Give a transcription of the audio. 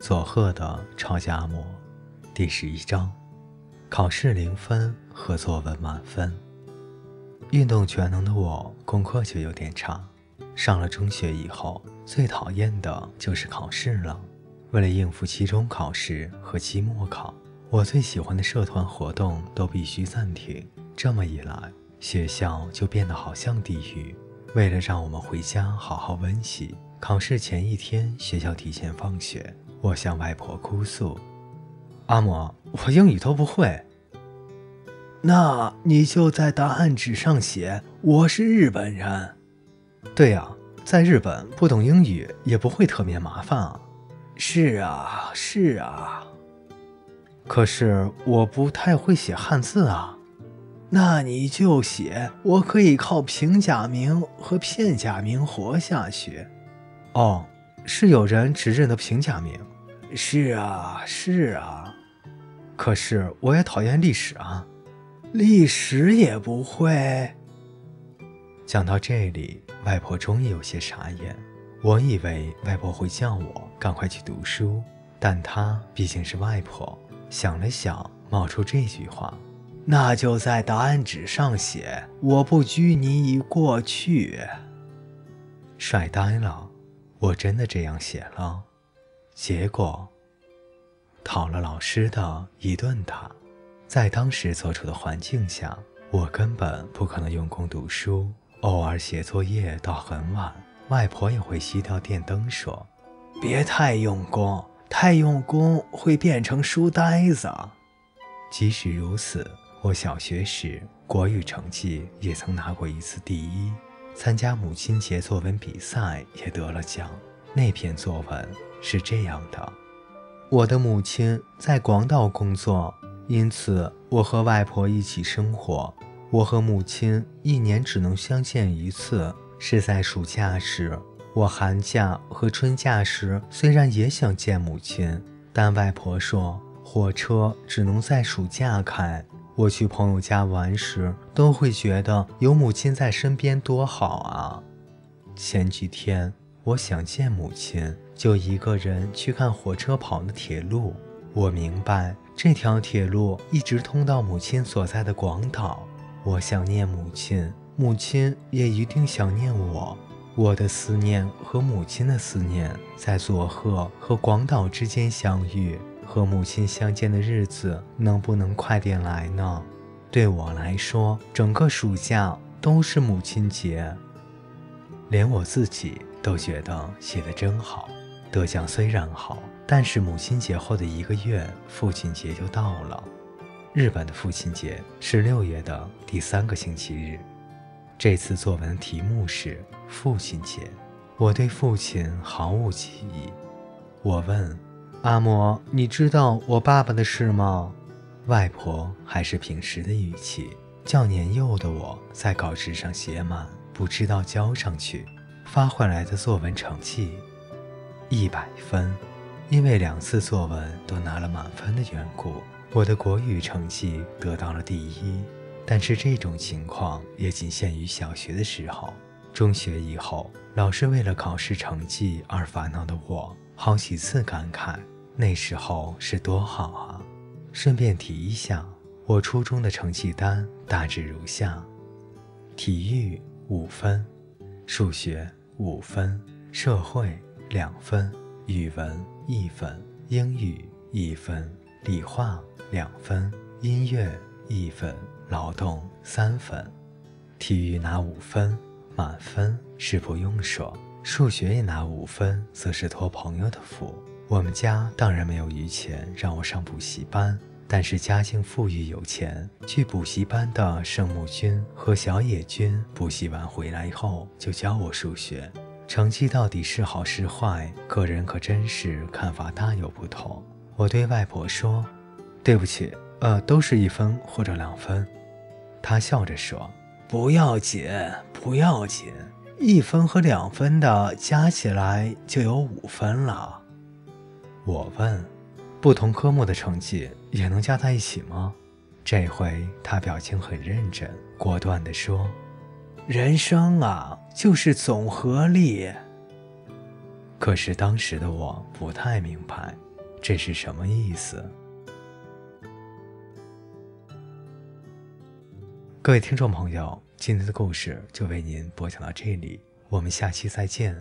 佐贺的超级阿嬷，第十一章：考试零分和作文满分。运动全能的我，功课就有点差。上了中学以后，最讨厌的就是考试了。为了应付期中考试和期末考，我最喜欢的社团活动都必须暂停。这么一来，学校就变得好像地狱。为了让我们回家好好温习，考试前一天学校提前放学。我向外婆哭诉：“阿嬷，我英语都不会。”那你就在答案纸上写“我是日本人”。对呀，在日本不懂英语也不会特别麻烦啊。是啊，是啊。可是我不太会写汉字啊。那你就写“我可以靠平假名和片假名活下去”。哦，是有人只认得平假名。是啊，是啊，可是我也讨厌历史啊，历史也不会。讲到这里，外婆终于有些傻眼。我以为外婆会叫我赶快去读书，但她毕竟是外婆，想了想，冒出这句话：“那就在答案纸上写‘我不拘泥于过去’。”帅呆了，我真的这样写了。结果，讨了老师的一顿打。在当时所处的环境下，我根本不可能用功读书，偶尔写作业到很晚。外婆也会熄掉电灯，说：“别太用功，太用功会变成书呆子。”即使如此，我小学时国语成绩也曾拿过一次第一，参加母亲节作文比赛也得了奖。那篇作文。是这样的，我的母亲在广岛工作，因此我和外婆一起生活。我和母亲一年只能相见一次，是在暑假时。我寒假和春假时虽然也想见母亲，但外婆说火车只能在暑假开。我去朋友家玩时，都会觉得有母亲在身边多好啊。前几天我想见母亲。就一个人去看火车跑的铁路，我明白这条铁路一直通到母亲所在的广岛。我想念母亲，母亲也一定想念我。我的思念和母亲的思念在佐贺和广岛之间相遇，和母亲相见的日子能不能快点来呢？对我来说，整个暑假都是母亲节，连我自己都觉得写得真好。得奖虽然好，但是母亲节后的一个月，父亲节就到了。日本的父亲节是六月的第三个星期日。这次作文题目是父亲节，我对父亲毫无记忆。我问阿嬷：“你知道我爸爸的事吗？”外婆还是平时的语气。较年幼的我在稿纸上写满，不知道交上去，发回来的作文成绩。一百分，因为两次作文都拿了满分的缘故，我的国语成绩得到了第一。但是这种情况也仅限于小学的时候。中学以后，老师为了考试成绩而烦恼的我，好几次感慨那时候是多好啊。顺便提一下，我初中的成绩单大致如下：体育五分，数学五分，社会。两分，语文一分，英语一分，理化两分，音乐一分，劳动三分，体育拿五分，满分是不用说。数学也拿五分，则是托朋友的福。我们家当然没有余钱让我上补习班，但是家境富裕有钱，去补习班的圣母君和小野君补习完回来后就教我数学。成绩到底是好是坏，个人可真是看法大有不同。我对外婆说：“对不起，呃，都是一分或者两分。”她笑着说：“不要紧，不要紧，一分和两分的加起来就有五分了。”我问：“不同科目的成绩也能加在一起吗？”这回他表情很认真，果断地说。人生啊，就是总和力。可是当时的我不太明白，这是什么意思？各位听众朋友，今天的故事就为您播讲到这里，我们下期再见。